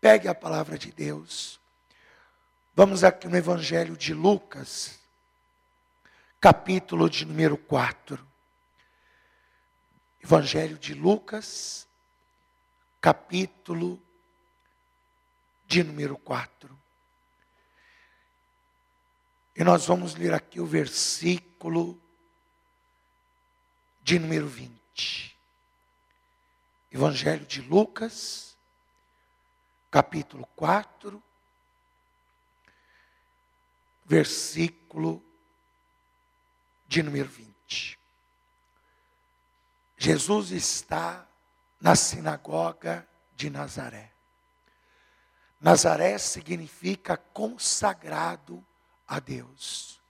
Pegue a palavra de Deus. Vamos aqui no Evangelho de Lucas, capítulo de número 4. Evangelho de Lucas, capítulo de número 4. E nós vamos ler aqui o versículo de número 20. Evangelho de Lucas, capítulo 4, versículo de número 20. Jesus está na sinagoga de Nazaré. Nazaré significa consagrado a Deus.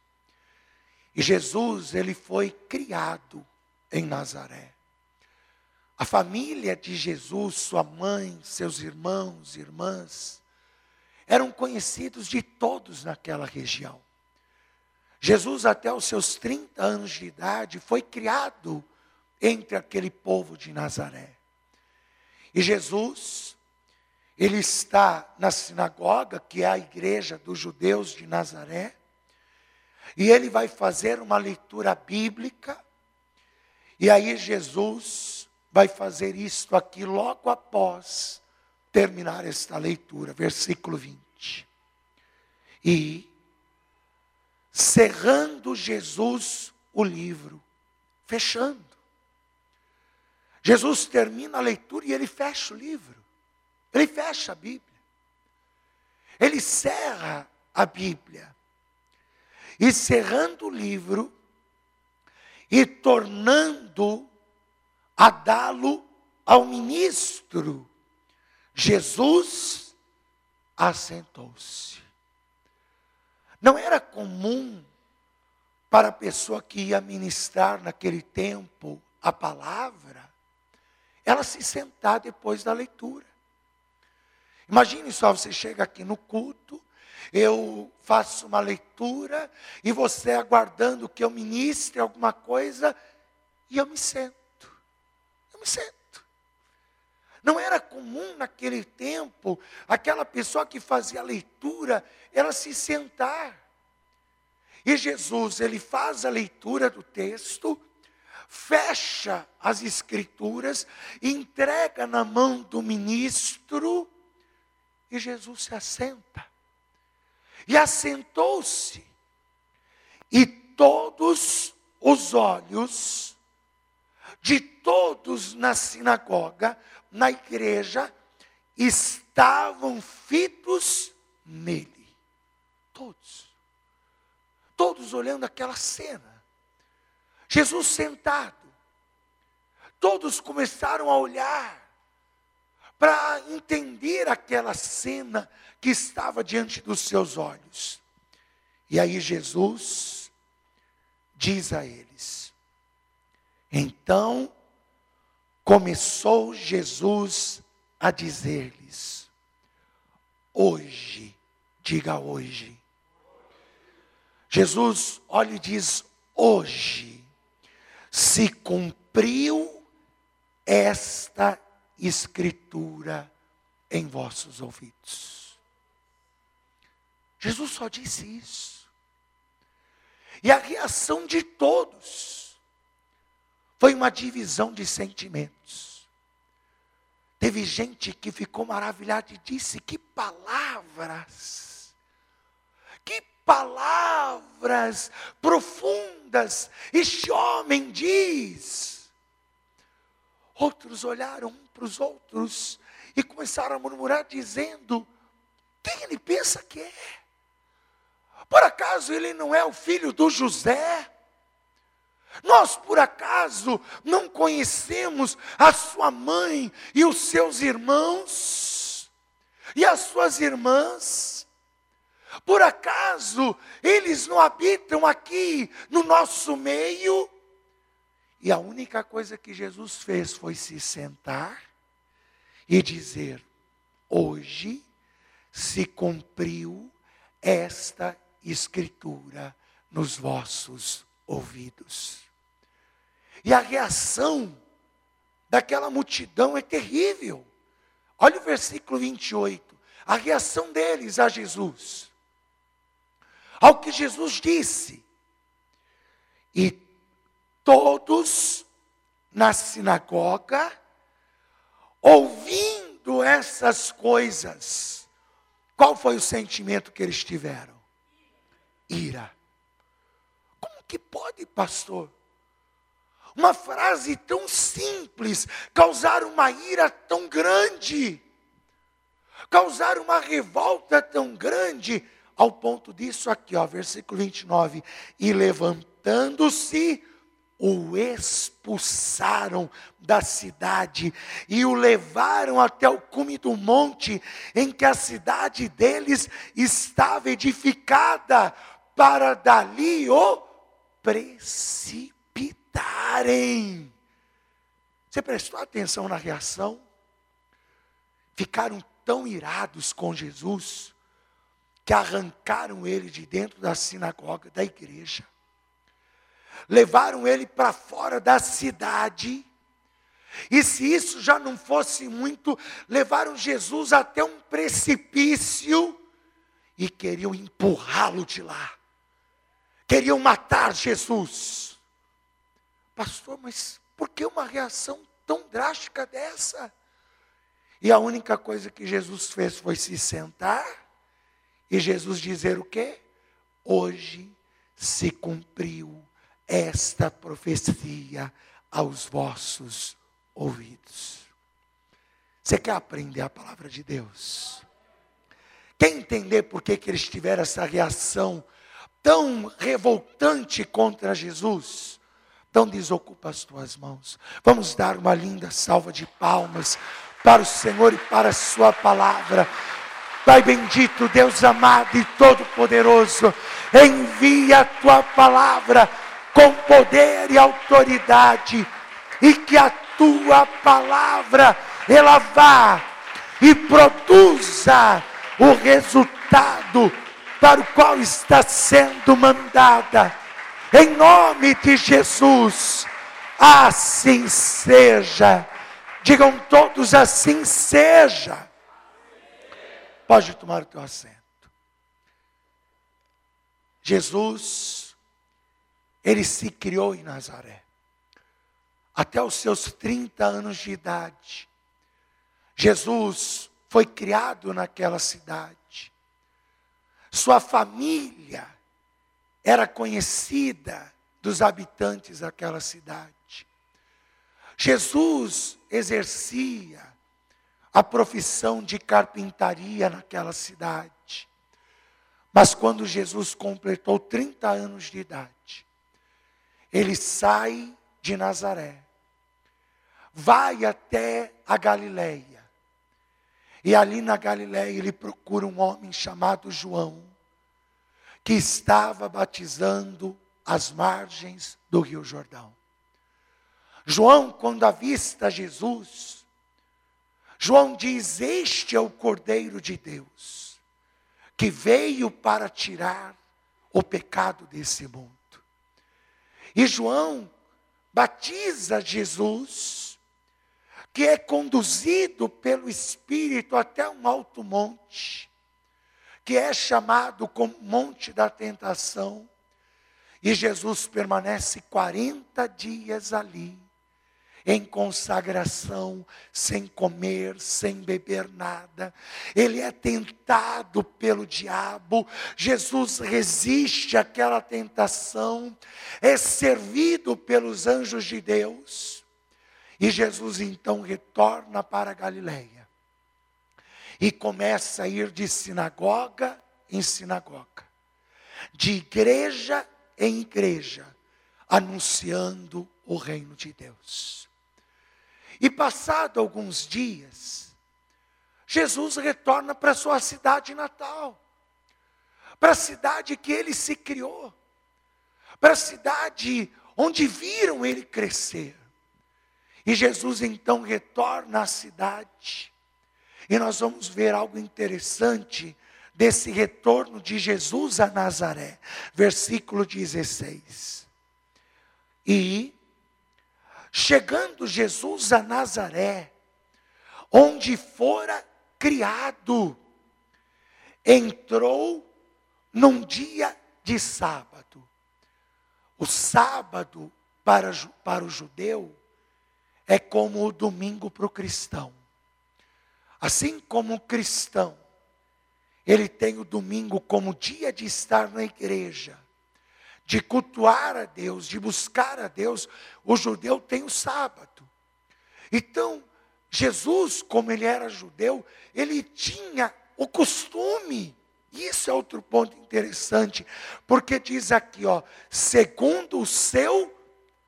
E Jesus, ele foi criado em Nazaré. A família de Jesus, sua mãe, seus irmãos, irmãs, eram conhecidos de todos naquela região. Jesus, até os seus 30 anos de idade, foi criado entre aquele povo de Nazaré. E Jesus, ele está na sinagoga, que é a igreja dos judeus de Nazaré, e ele vai fazer uma leitura bíblica, e aí Jesus vai fazer isto aqui logo após terminar esta leitura, versículo 20. E, cerrando Jesus o livro, fechando. Jesus termina a leitura e ele fecha o livro. Ele fecha a Bíblia. Ele cerra a Bíblia. E cerrando o livro e tornando a dá-lo ao ministro, Jesus assentou-se. Não era comum para a pessoa que ia ministrar naquele tempo a palavra, ela se sentar depois da leitura. Imagine só, você chega aqui no culto, eu faço uma leitura e você aguardando que eu ministre alguma coisa e eu me sento. Eu me sento. Não era comum naquele tempo aquela pessoa que fazia a leitura, ela se sentar. E Jesus, ele faz a leitura do texto, fecha as escrituras, entrega na mão do ministro e Jesus se assenta. E assentou-se. E todos os olhos de todos na sinagoga, na igreja, estavam fitos nele. Todos. Todos olhando aquela cena. Jesus sentado. Todos começaram a olhar para entender aquela cena que estava diante dos seus olhos. E aí Jesus diz a eles: Então começou Jesus a dizer-lhes: Hoje, diga hoje. Jesus olha e diz: Hoje se cumpriu esta escritura em vossos ouvidos. Jesus só disse isso. E a reação de todos foi uma divisão de sentimentos. Teve gente que ficou maravilhada e disse: Que palavras! Que palavras profundas este homem diz! Outros olharam um para os outros e começaram a murmurar, dizendo: Quem ele pensa que é? Por acaso ele não é o filho do José? Nós, por acaso, não conhecemos a sua mãe e os seus irmãos? E as suas irmãs? Por acaso eles não habitam aqui no nosso meio? E a única coisa que Jesus fez foi se sentar e dizer: Hoje se cumpriu esta escritura nos vossos ouvidos. E a reação daquela multidão é terrível. Olha o versículo 28. a reação deles a Jesus. Ao que Jesus disse. E todos na sinagoga, ouvindo essas coisas, qual foi o sentimento que eles tiveram? Ira. Como que pode, pastor? Uma frase tão simples causar uma ira tão grande, causar uma revolta tão grande, ao ponto disso aqui, ó, versículo 29, e levantando-se, o expulsaram da cidade e o levaram até o cume do monte em que a cidade deles estava edificada, para dali o precipitarem. Você prestou atenção na reação? Ficaram tão irados com Jesus que arrancaram ele de dentro da sinagoga, da igreja levaram ele para fora da cidade. E se isso já não fosse muito, levaram Jesus até um precipício e queriam empurrá-lo de lá. Queriam matar Jesus. Pastor, mas por que uma reação tão drástica dessa? E a única coisa que Jesus fez foi se sentar e Jesus dizer o quê? Hoje se cumpriu esta profecia aos vossos ouvidos. Você quer aprender a palavra de Deus? Quer entender por que, que eles tiveram essa reação tão revoltante contra Jesus? Então desocupa as tuas mãos. Vamos dar uma linda salva de palmas para o Senhor e para a sua palavra. Pai bendito, Deus amado e todo-poderoso, envia a tua palavra com poder e autoridade, e que a tua palavra ela vá e produza o resultado para o qual está sendo mandada. Em nome de Jesus, assim seja. Digam todos assim seja. Pode tomar o teu assento. Jesus ele se criou em Nazaré. Até os seus 30 anos de idade. Jesus foi criado naquela cidade. Sua família era conhecida dos habitantes daquela cidade. Jesus exercia a profissão de carpintaria naquela cidade. Mas quando Jesus completou 30 anos de idade, ele sai de Nazaré, vai até a Galileia. E ali na Galileia ele procura um homem chamado João, que estava batizando as margens do Rio Jordão. João, quando avista Jesus, João diz: Este é o Cordeiro de Deus, que veio para tirar o pecado desse mundo. E João batiza Jesus, que é conduzido pelo Espírito até um alto monte, que é chamado como Monte da Tentação. E Jesus permanece 40 dias ali em consagração, sem comer, sem beber nada. Ele é tentado pelo diabo. Jesus resiste àquela tentação, é servido pelos anjos de Deus. E Jesus então retorna para a Galileia. E começa a ir de sinagoga em sinagoga, de igreja em igreja, anunciando o reino de Deus. E passado alguns dias, Jesus retorna para sua cidade natal, para a cidade que ele se criou, para a cidade onde viram ele crescer. E Jesus então retorna à cidade. E nós vamos ver algo interessante desse retorno de Jesus a Nazaré, versículo 16. E Chegando Jesus a Nazaré, onde fora criado, entrou num dia de sábado. O sábado para, para o judeu é como o domingo para o cristão. Assim como o cristão, ele tem o domingo como dia de estar na igreja, de cultuar a Deus, de buscar a Deus, o judeu tem o sábado. Então, Jesus, como ele era judeu, ele tinha o costume. Isso é outro ponto interessante, porque diz aqui, ó, segundo o seu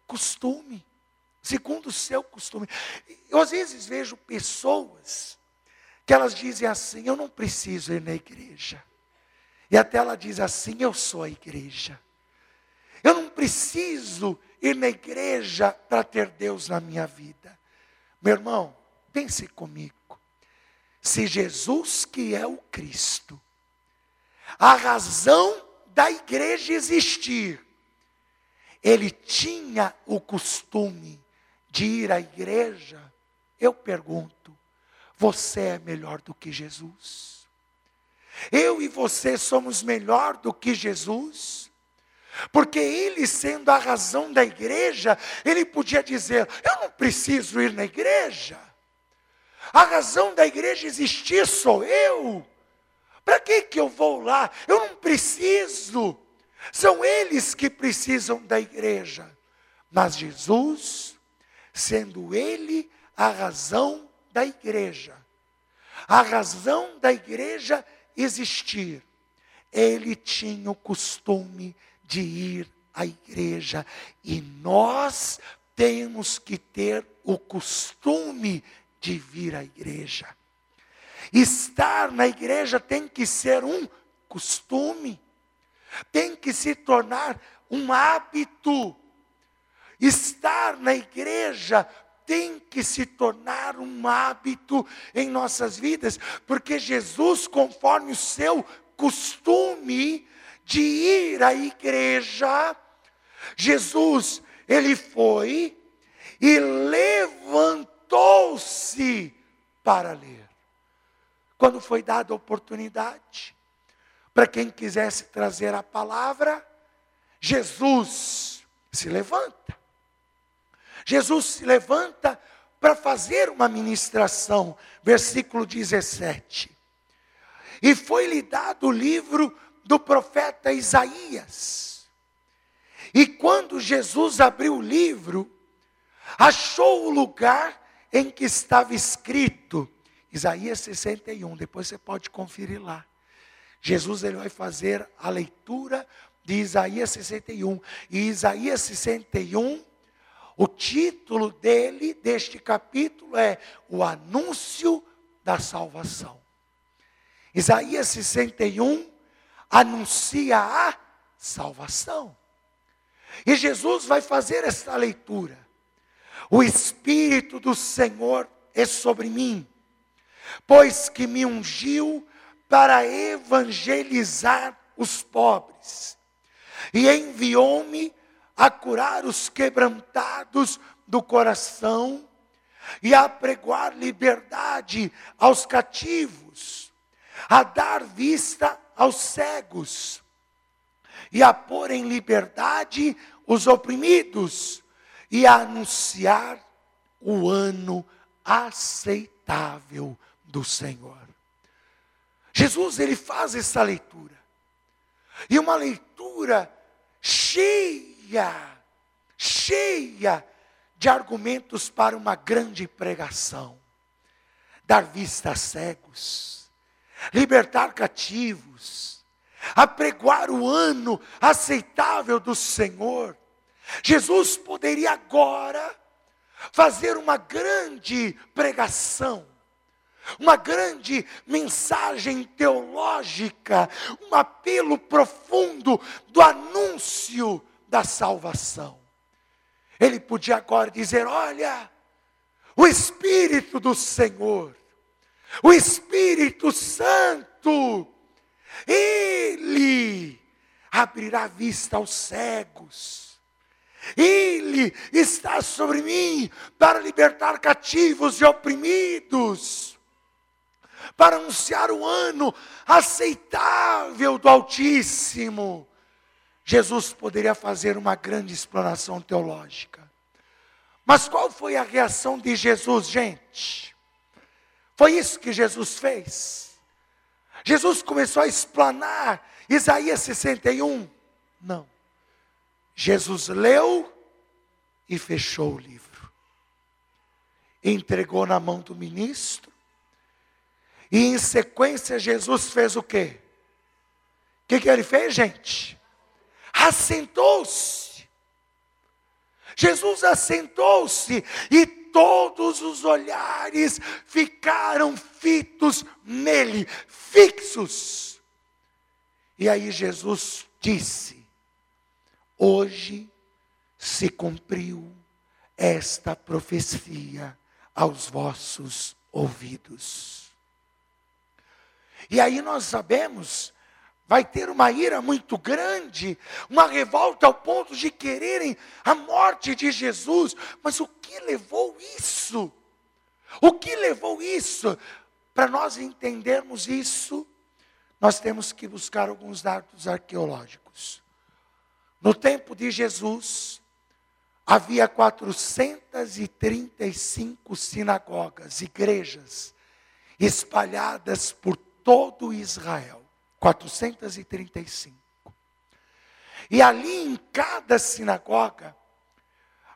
costume. Segundo o seu costume. Eu às vezes vejo pessoas que elas dizem assim: eu não preciso ir na igreja. E até ela diz assim: eu sou a igreja. Eu não preciso ir na igreja para ter Deus na minha vida. Meu irmão, pense comigo. Se Jesus, que é o Cristo, a razão da igreja existir, ele tinha o costume de ir à igreja, eu pergunto: você é melhor do que Jesus? Eu e você somos melhor do que Jesus? Porque ele, sendo a razão da igreja, ele podia dizer: Eu não preciso ir na igreja. A razão da igreja existir sou eu. Para que, que eu vou lá? Eu não preciso. São eles que precisam da igreja. Mas Jesus, sendo Ele a razão da igreja, a razão da igreja existir, Ele tinha o costume de ir à igreja. E nós temos que ter o costume de vir à igreja. Estar na igreja tem que ser um costume, tem que se tornar um hábito. Estar na igreja tem que se tornar um hábito em nossas vidas, porque Jesus, conforme o seu costume de ir à igreja, Jesus, ele foi e levantou-se para ler. Quando foi dada a oportunidade para quem quisesse trazer a palavra, Jesus se levanta. Jesus se levanta para fazer uma ministração, versículo 17. E foi-lhe dado o livro do profeta Isaías. E quando Jesus abriu o livro, achou o lugar em que estava escrito, Isaías 61, depois você pode conferir lá. Jesus ele vai fazer a leitura de Isaías 61. E Isaías 61 o título dele, deste capítulo, é O Anúncio da Salvação. Isaías 61 anuncia a salvação. E Jesus vai fazer esta leitura. O Espírito do Senhor é sobre mim, pois que me ungiu para evangelizar os pobres, e enviou-me a curar os quebrantados do coração e a pregoar liberdade aos cativos, a dar vista aos cegos e a pôr em liberdade os oprimidos e a anunciar o ano aceitável do Senhor. Jesus ele faz essa leitura. E uma leitura cheia cheia, cheia de argumentos para uma grande pregação. Dar vista a cegos, libertar cativos, apregoar o ano aceitável do Senhor. Jesus poderia agora fazer uma grande pregação, uma grande mensagem teológica, um apelo profundo do anúncio da salvação. Ele podia agora dizer: Olha, o Espírito do Senhor, o Espírito Santo, Ele abrirá vista aos cegos. Ele está sobre mim para libertar cativos e oprimidos. para anunciar o ano aceitável do Altíssimo. Jesus poderia fazer uma grande explanação teológica. Mas qual foi a reação de Jesus, gente? Foi isso que Jesus fez. Jesus começou a explanar Isaías 61. Não. Jesus leu e fechou o livro. Entregou na mão do ministro. E em sequência, Jesus fez o quê? O que, que ele fez, gente? Assentou-se. Jesus assentou-se e todos os olhares ficaram fitos nele, fixos. E aí Jesus disse: Hoje se cumpriu esta profecia aos vossos ouvidos. E aí nós sabemos, vai ter uma ira muito grande, uma revolta ao ponto de quererem a morte de Jesus. Mas o que levou isso? O que levou isso? Para nós entendermos isso, nós temos que buscar alguns dados arqueológicos. No tempo de Jesus, havia 435 sinagogas, igrejas, espalhadas por todo Israel. 435. E ali em cada sinagoga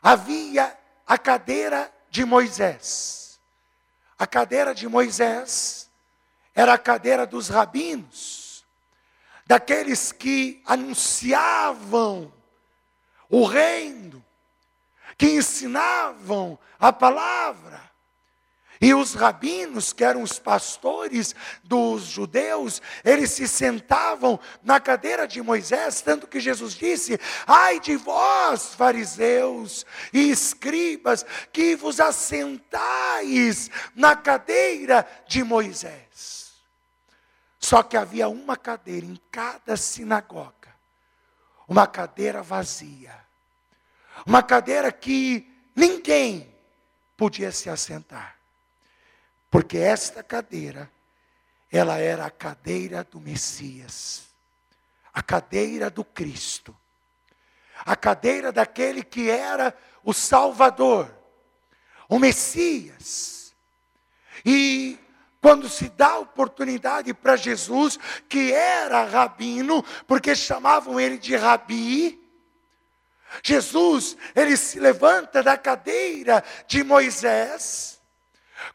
havia a cadeira de Moisés. A cadeira de Moisés era a cadeira dos rabinos daqueles que anunciavam o reino, que ensinavam a palavra. E os rabinos, que eram os pastores dos judeus, eles se sentavam na cadeira de Moisés, tanto que Jesus disse: Ai de vós, fariseus e escribas, que vos assentais na cadeira de Moisés. Só que havia uma cadeira em cada sinagoga, uma cadeira vazia, uma cadeira que ninguém podia se assentar, porque esta cadeira, ela era a cadeira do Messias, a cadeira do Cristo, a cadeira daquele que era o Salvador, o Messias. E quando se dá oportunidade para Jesus, que era rabino, porque chamavam ele de rabi, Jesus, ele se levanta da cadeira de Moisés,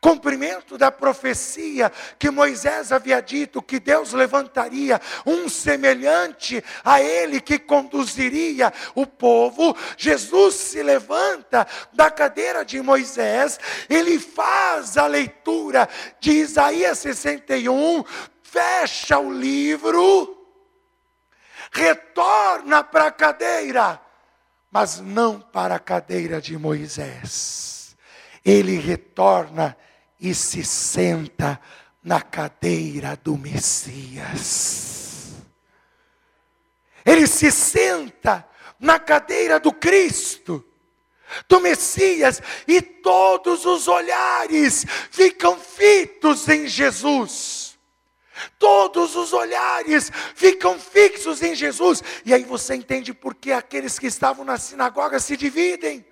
Cumprimento da profecia que Moisés havia dito que Deus levantaria um semelhante a ele que conduziria o povo. Jesus se levanta da cadeira de Moisés, ele faz a leitura de Isaías 61, fecha o livro, retorna para a cadeira, mas não para a cadeira de Moisés ele retorna e se senta na cadeira do Messias. Ele se senta na cadeira do Cristo, do Messias, e todos os olhares ficam fitos em Jesus. Todos os olhares ficam fixos em Jesus. E aí você entende por que aqueles que estavam na sinagoga se dividem.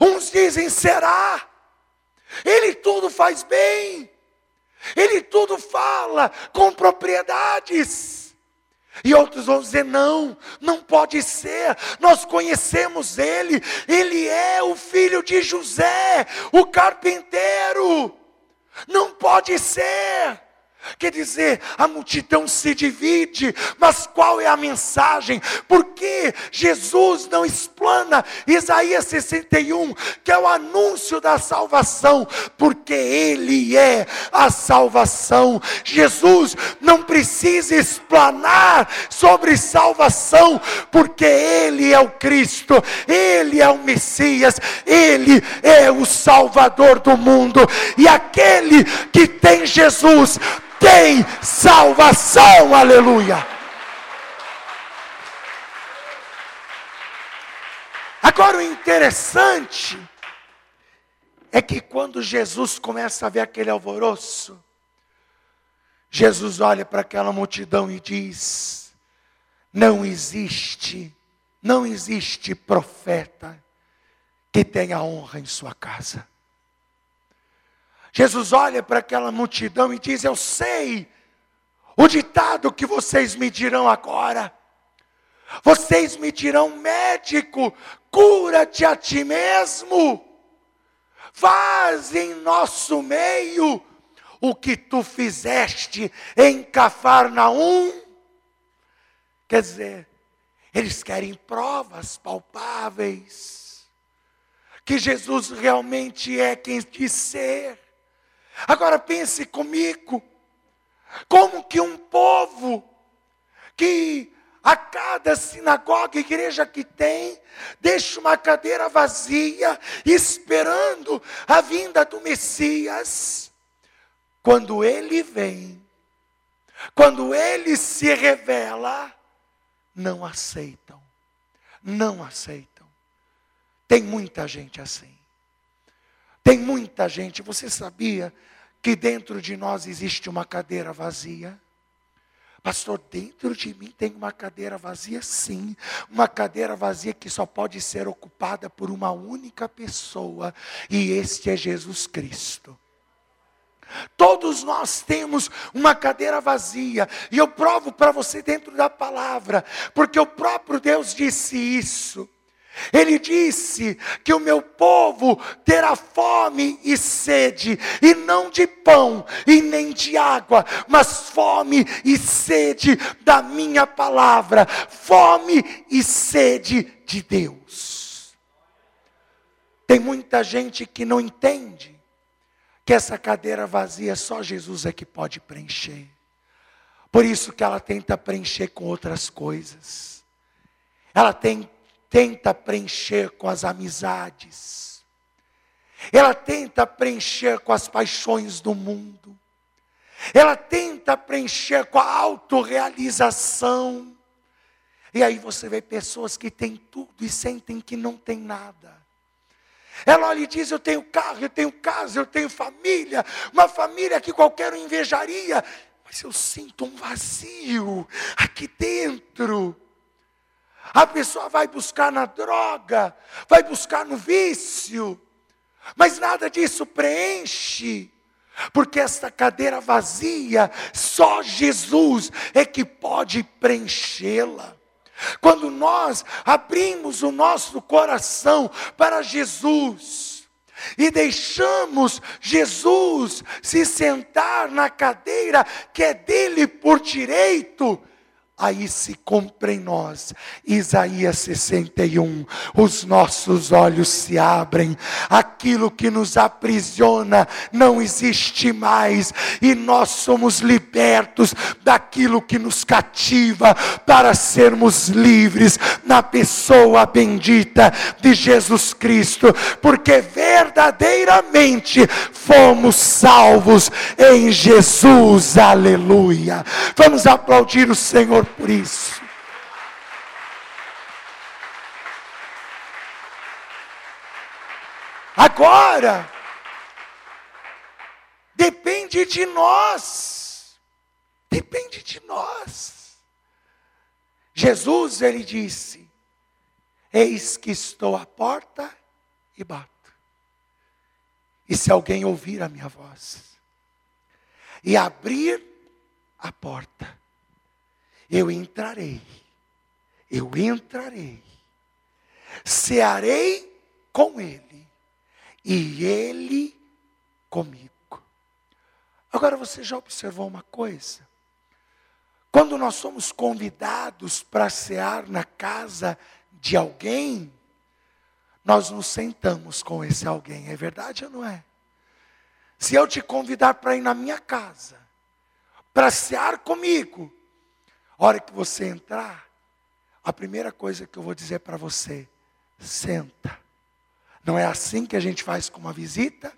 Uns dizem: será? Ele tudo faz bem, ele tudo fala com propriedades. E outros vão dizer: não, não pode ser, nós conhecemos ele, ele é o filho de José, o carpinteiro, não pode ser. Quer dizer, a multidão se divide, mas qual é a mensagem? Por que Jesus não explana Isaías 61, que é o anúncio da salvação? Porque Ele é a salvação. Jesus não precisa explanar sobre salvação, porque Ele é o Cristo, Ele é o Messias, Ele é o Salvador do mundo, e aquele que tem Jesus tem salvação, aleluia. Agora o interessante é que quando Jesus começa a ver aquele alvoroço, Jesus olha para aquela multidão e diz: Não existe, não existe profeta que tenha honra em sua casa. Jesus olha para aquela multidão e diz: Eu sei o ditado que vocês me dirão agora. Vocês me dirão, médico, cura-te a ti mesmo. Faz em nosso meio o que tu fizeste em Cafarnaum. Quer dizer, eles querem provas palpáveis. Que Jesus realmente é quem diz ser. Agora pense comigo. Como que um povo que a cada sinagoga, igreja que tem, deixa uma cadeira vazia, esperando a vinda do Messias. Quando ele vem, quando ele se revela, não aceitam, não aceitam. Tem muita gente assim. Tem muita gente, você sabia que dentro de nós existe uma cadeira vazia? Pastor, dentro de mim tem uma cadeira vazia? Sim, uma cadeira vazia que só pode ser ocupada por uma única pessoa, e este é Jesus Cristo. Todos nós temos uma cadeira vazia, e eu provo para você dentro da palavra, porque o próprio Deus disse isso. Ele disse que o meu povo terá fome e sede, e não de pão e nem de água, mas fome e sede da minha palavra, fome e sede de Deus. Tem muita gente que não entende que essa cadeira vazia só Jesus é que pode preencher. Por isso que ela tenta preencher com outras coisas. Ela tem tenta preencher com as amizades, ela tenta preencher com as paixões do mundo, ela tenta preencher com a autorrealização. E aí você vê pessoas que têm tudo e sentem que não tem nada. Ela olha e diz: Eu tenho carro, eu tenho casa, eu tenho família, uma família que qualquer um invejaria, mas eu sinto um vazio aqui dentro. A pessoa vai buscar na droga, vai buscar no vício, mas nada disso preenche. Porque essa cadeira vazia, só Jesus é que pode preenchê-la. Quando nós abrimos o nosso coração para Jesus e deixamos Jesus se sentar na cadeira que é dele por direito, aí se cumpre em nós. Isaías 61, os nossos olhos se abrem, aquilo que nos aprisiona não existe mais, e nós somos libertos daquilo que nos cativa, para sermos livres na pessoa bendita de Jesus Cristo, porque verdadeiramente fomos salvos em Jesus, aleluia. Vamos aplaudir o Senhor por isso. Agora, depende de nós. Depende de nós. Jesus, ele disse: Eis que estou à porta e bato. E se alguém ouvir a minha voz e abrir a porta, eu entrarei, eu entrarei, cearei com ele, e ele comigo. Agora você já observou uma coisa? Quando nós somos convidados para cear na casa de alguém, nós nos sentamos com esse alguém, é verdade ou não é? Se eu te convidar para ir na minha casa, para cear comigo, hora que você entrar, a primeira coisa que eu vou dizer para você, senta. Não é assim que a gente faz com uma visita?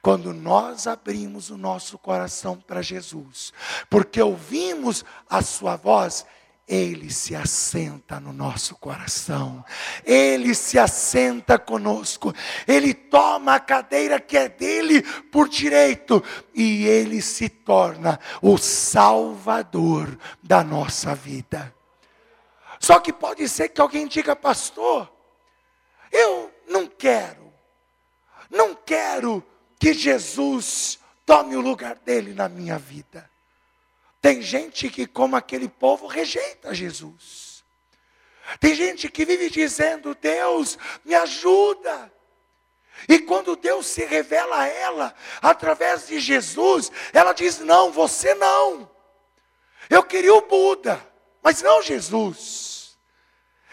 Quando nós abrimos o nosso coração para Jesus, porque ouvimos a sua voz, ele se assenta no nosso coração, Ele se assenta conosco, Ele toma a cadeira que é dele por direito e Ele se torna o Salvador da nossa vida. Só que pode ser que alguém diga, pastor, eu não quero, não quero que Jesus tome o lugar dele na minha vida. Tem gente que, como aquele povo, rejeita Jesus. Tem gente que vive dizendo: Deus, me ajuda. E quando Deus se revela a ela, através de Jesus, ela diz: Não, você não. Eu queria o Buda, mas não Jesus.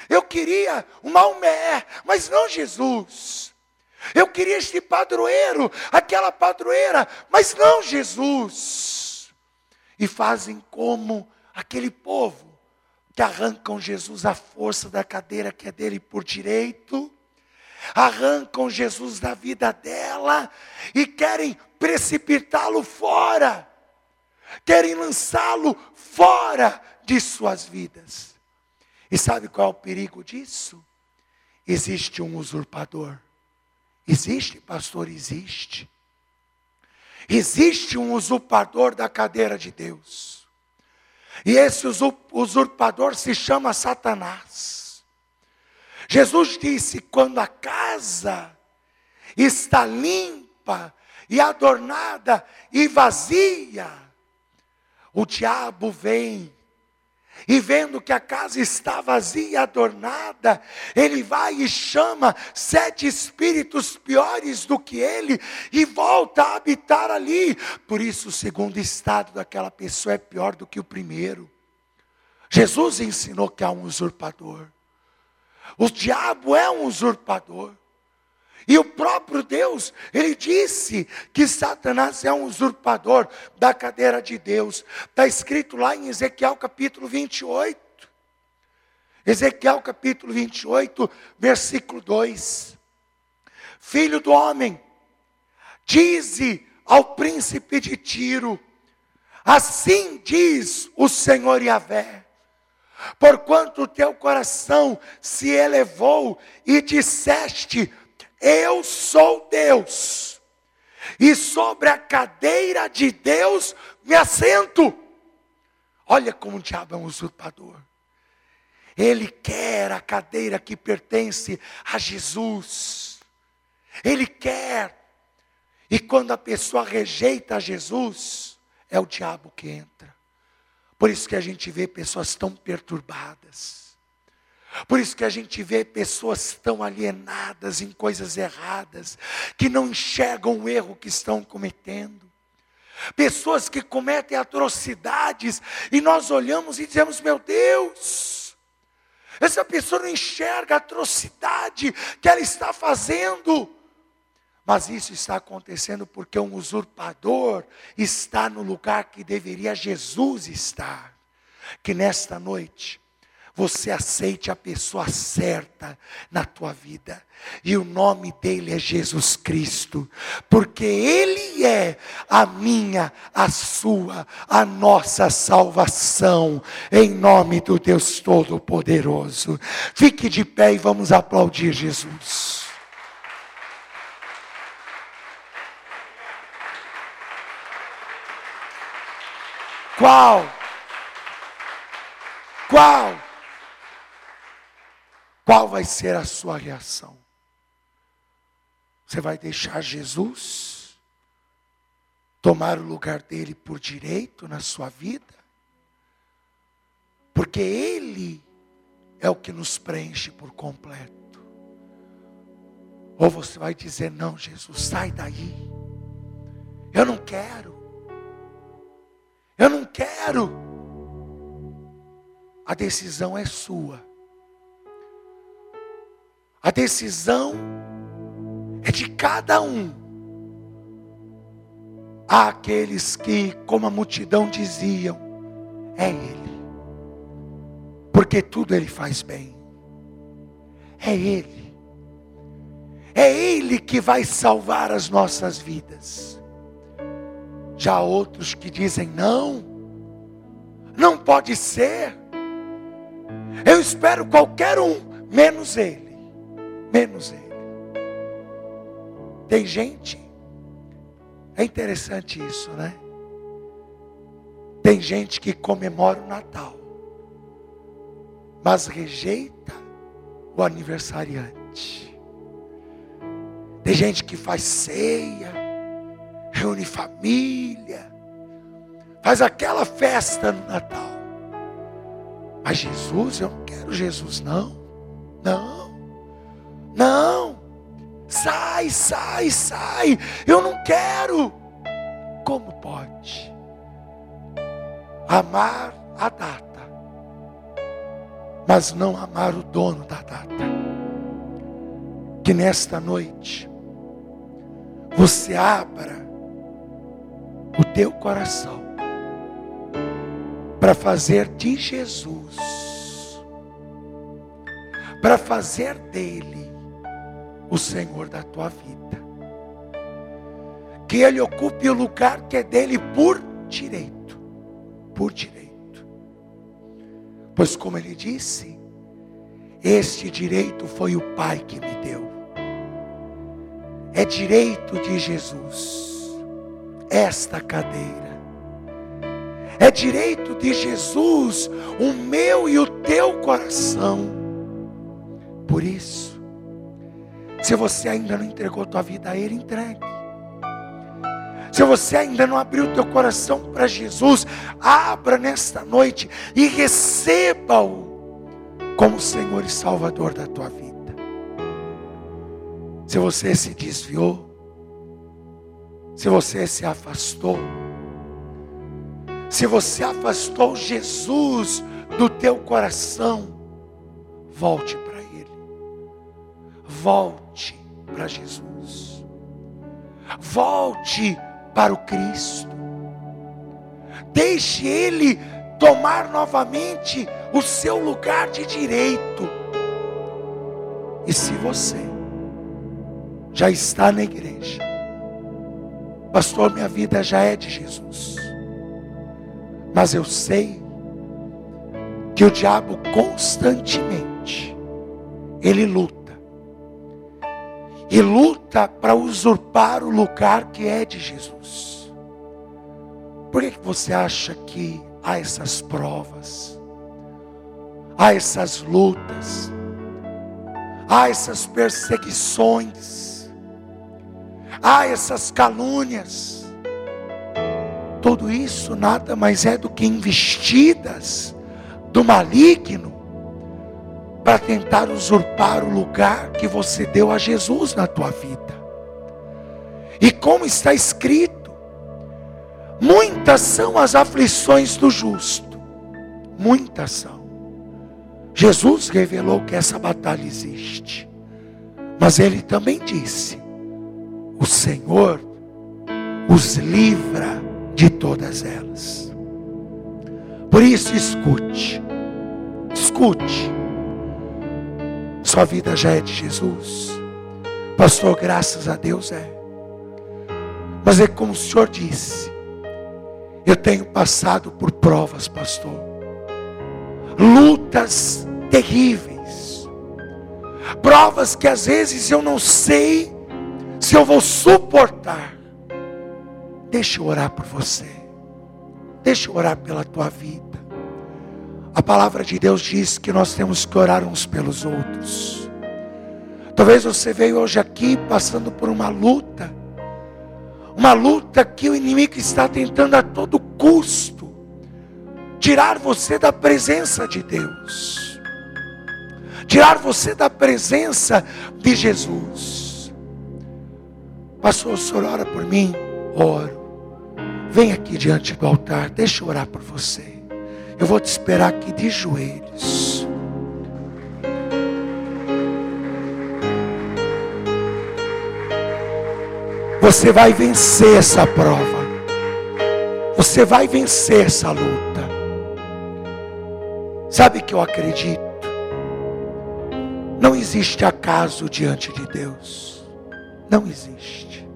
Eu queria o Maomé, mas não Jesus. Eu queria este padroeiro, aquela padroeira, mas não Jesus e fazem como aquele povo que arrancam Jesus a força da cadeira que é dele por direito, arrancam Jesus da vida dela e querem precipitá-lo fora, querem lançá-lo fora de suas vidas. E sabe qual é o perigo disso? Existe um usurpador. Existe, pastor, existe. Existe um usurpador da cadeira de Deus. E esse usurpador se chama Satanás. Jesus disse: quando a casa está limpa e adornada e vazia, o diabo vem e vendo que a casa está vazia e adornada, ele vai e chama sete espíritos piores do que ele e volta a habitar ali. Por isso, o segundo estado daquela pessoa é pior do que o primeiro. Jesus ensinou que há um usurpador. O diabo é um usurpador. E o próprio Deus, ele disse que Satanás é um usurpador da cadeira de Deus. Está escrito lá em Ezequiel capítulo 28. Ezequiel capítulo 28, versículo 2. Filho do homem, dize ao príncipe de Tiro, assim diz o Senhor Yahvé, porquanto o teu coração se elevou e disseste, eu sou Deus, e sobre a cadeira de Deus me assento. Olha como o diabo é um usurpador. Ele quer a cadeira que pertence a Jesus. Ele quer. E quando a pessoa rejeita Jesus, é o diabo que entra. Por isso que a gente vê pessoas tão perturbadas por isso que a gente vê pessoas tão alienadas em coisas erradas, que não enxergam o erro que estão cometendo. Pessoas que cometem atrocidades e nós olhamos e dizemos: Meu Deus, essa pessoa não enxerga a atrocidade que ela está fazendo. Mas isso está acontecendo porque um usurpador está no lugar que deveria Jesus estar. Que nesta noite você aceite a pessoa certa na tua vida. E o nome dele é Jesus Cristo, porque ele é a minha, a sua, a nossa salvação, em nome do Deus Todo-Poderoso. Fique de pé e vamos aplaudir Jesus. Qual? Qual? Qual vai ser a sua reação? Você vai deixar Jesus tomar o lugar dele por direito na sua vida? Porque ele é o que nos preenche por completo. Ou você vai dizer: Não, Jesus, sai daí. Eu não quero. Eu não quero. A decisão é sua. A decisão é de cada um. Há aqueles que, como a multidão diziam, é Ele. Porque tudo Ele faz bem. É Ele. É Ele que vai salvar as nossas vidas. Já outros que dizem não, não pode ser. Eu espero qualquer um, menos ele. Menos ele. Tem gente, é interessante isso, né? Tem gente que comemora o Natal, mas rejeita o aniversariante. Tem gente que faz ceia, reúne família, faz aquela festa no Natal. Mas Jesus, eu não quero Jesus, não. Não. Não. Sai, sai, sai. Eu não quero. Como pode? Amar a data, mas não amar o dono da data. Que nesta noite você abra o teu coração para fazer de Jesus, para fazer dele o Senhor da tua vida. Que ele ocupe o lugar que é dele por direito, por direito. Pois como ele disse, este direito foi o Pai que me deu. É direito de Jesus esta cadeira é direito de Jesus o meu e o teu coração. Se você ainda não entregou tua vida a Ele, entregue. Se você ainda não abriu teu coração para Jesus, abra nesta noite e receba-o como Senhor e Salvador da tua vida. Se você se desviou, se você se afastou, se você afastou Jesus do teu coração, volte para Ele. Volte para Jesus. Volte para o Cristo. Deixe Ele tomar novamente o seu lugar de direito. E se você já está na igreja, pastor, minha vida já é de Jesus. Mas eu sei que o diabo constantemente ele luta. E luta para usurpar o lugar que é de Jesus. Por que, você acha que há essas provas? Há essas lutas? Há essas perseguições? Há essas calúnias? Tudo isso nada mais é do que investidas do maligno para tentar usurpar o lugar que você deu a Jesus na tua vida. E como está escrito, muitas são as aflições do justo, muitas são. Jesus revelou que essa batalha existe, mas ele também disse: o Senhor os livra de todas elas. Por isso, escute, escute. Sua vida já é de Jesus, pastor. Graças a Deus é, mas é como o Senhor disse. Eu tenho passado por provas, pastor, lutas terríveis, provas que às vezes eu não sei se eu vou suportar. Deixa eu orar por você. Deixa eu orar pela tua vida. A palavra de Deus diz que nós temos que orar uns pelos outros. Talvez você veio hoje aqui passando por uma luta, uma luta que o inimigo está tentando a todo custo tirar você da presença de Deus, tirar você da presença de Jesus. Pastor, o senhor ora por mim? Oro. Vem aqui diante do altar, deixa eu orar por você. Eu vou te esperar aqui de joelhos. Você vai vencer essa prova. Você vai vencer essa luta. Sabe que eu acredito? Não existe acaso diante de Deus. Não existe.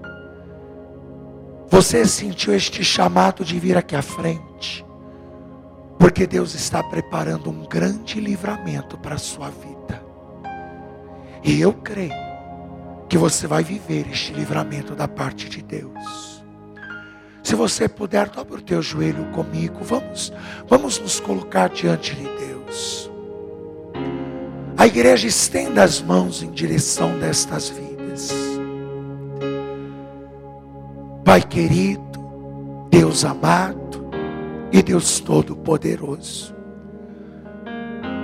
Você sentiu este chamado de vir aqui à frente, Porque Deus está preparando um grande livramento para a sua vida. E eu creio que você vai viver este livramento da parte de Deus. Se você puder, dobre o teu joelho comigo. Vamos, vamos nos colocar diante de Deus. A igreja estenda as mãos em direção destas vidas. Pai querido, Deus amado e Deus todo-poderoso.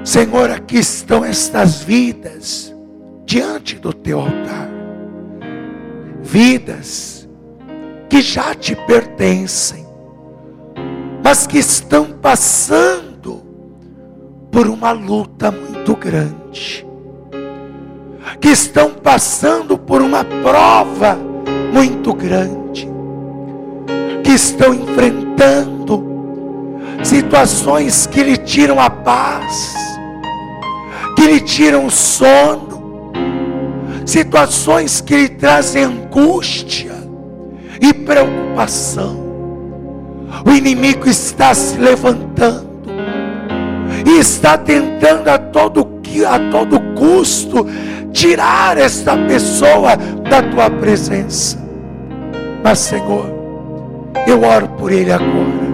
Senhor, aqui estão estas vidas diante do teu altar. Vidas que já te pertencem, mas que estão passando por uma luta muito grande, que estão passando por uma prova muito grande, que estão enfrentando situações que lhe tiram a paz, que lhe tiram o sono, situações que lhe trazem angústia e preocupação. O inimigo está se levantando e está tentando a todo, a todo custo tirar esta pessoa da tua presença. Mas, Senhor, eu oro por ele agora.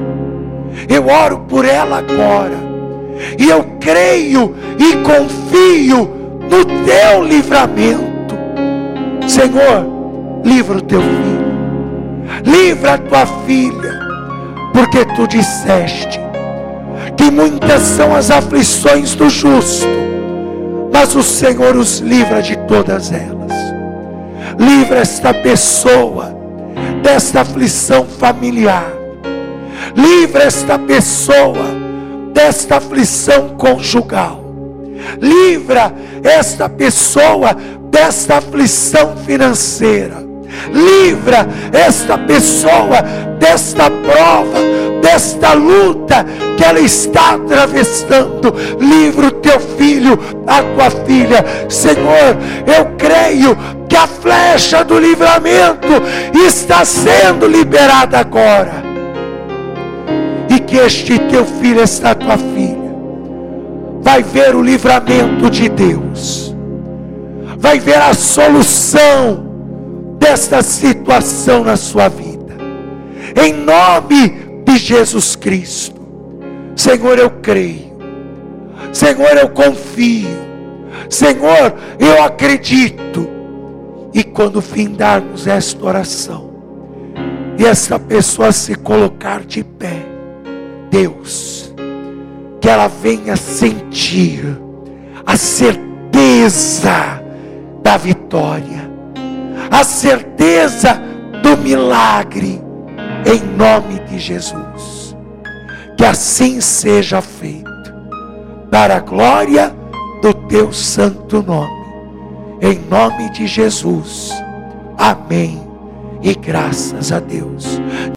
Eu oro por ela agora. E eu creio e confio no teu livramento. Senhor, livra o teu filho. Livra a tua filha. Porque tu disseste que muitas são as aflições do justo, mas o Senhor os livra de todas elas. Livra esta pessoa desta aflição familiar. Livra esta pessoa desta aflição conjugal. Livra esta pessoa desta aflição financeira. Livra esta pessoa desta prova, desta luta que ela está atravessando. Livra o teu filho, a tua filha. Senhor, eu creio que a flecha do livramento está sendo liberada agora. Que este teu filho, esta tua filha, vai ver o livramento de Deus, vai ver a solução desta situação na sua vida. Em nome de Jesus Cristo. Senhor, eu creio. Senhor, eu confio. Senhor, eu acredito. E quando findarmos esta oração, e essa pessoa se colocar de pé, Deus, que ela venha sentir a certeza da vitória, a certeza do milagre, em nome de Jesus. Que assim seja feito, para a glória do teu santo nome, em nome de Jesus. Amém. E graças a Deus.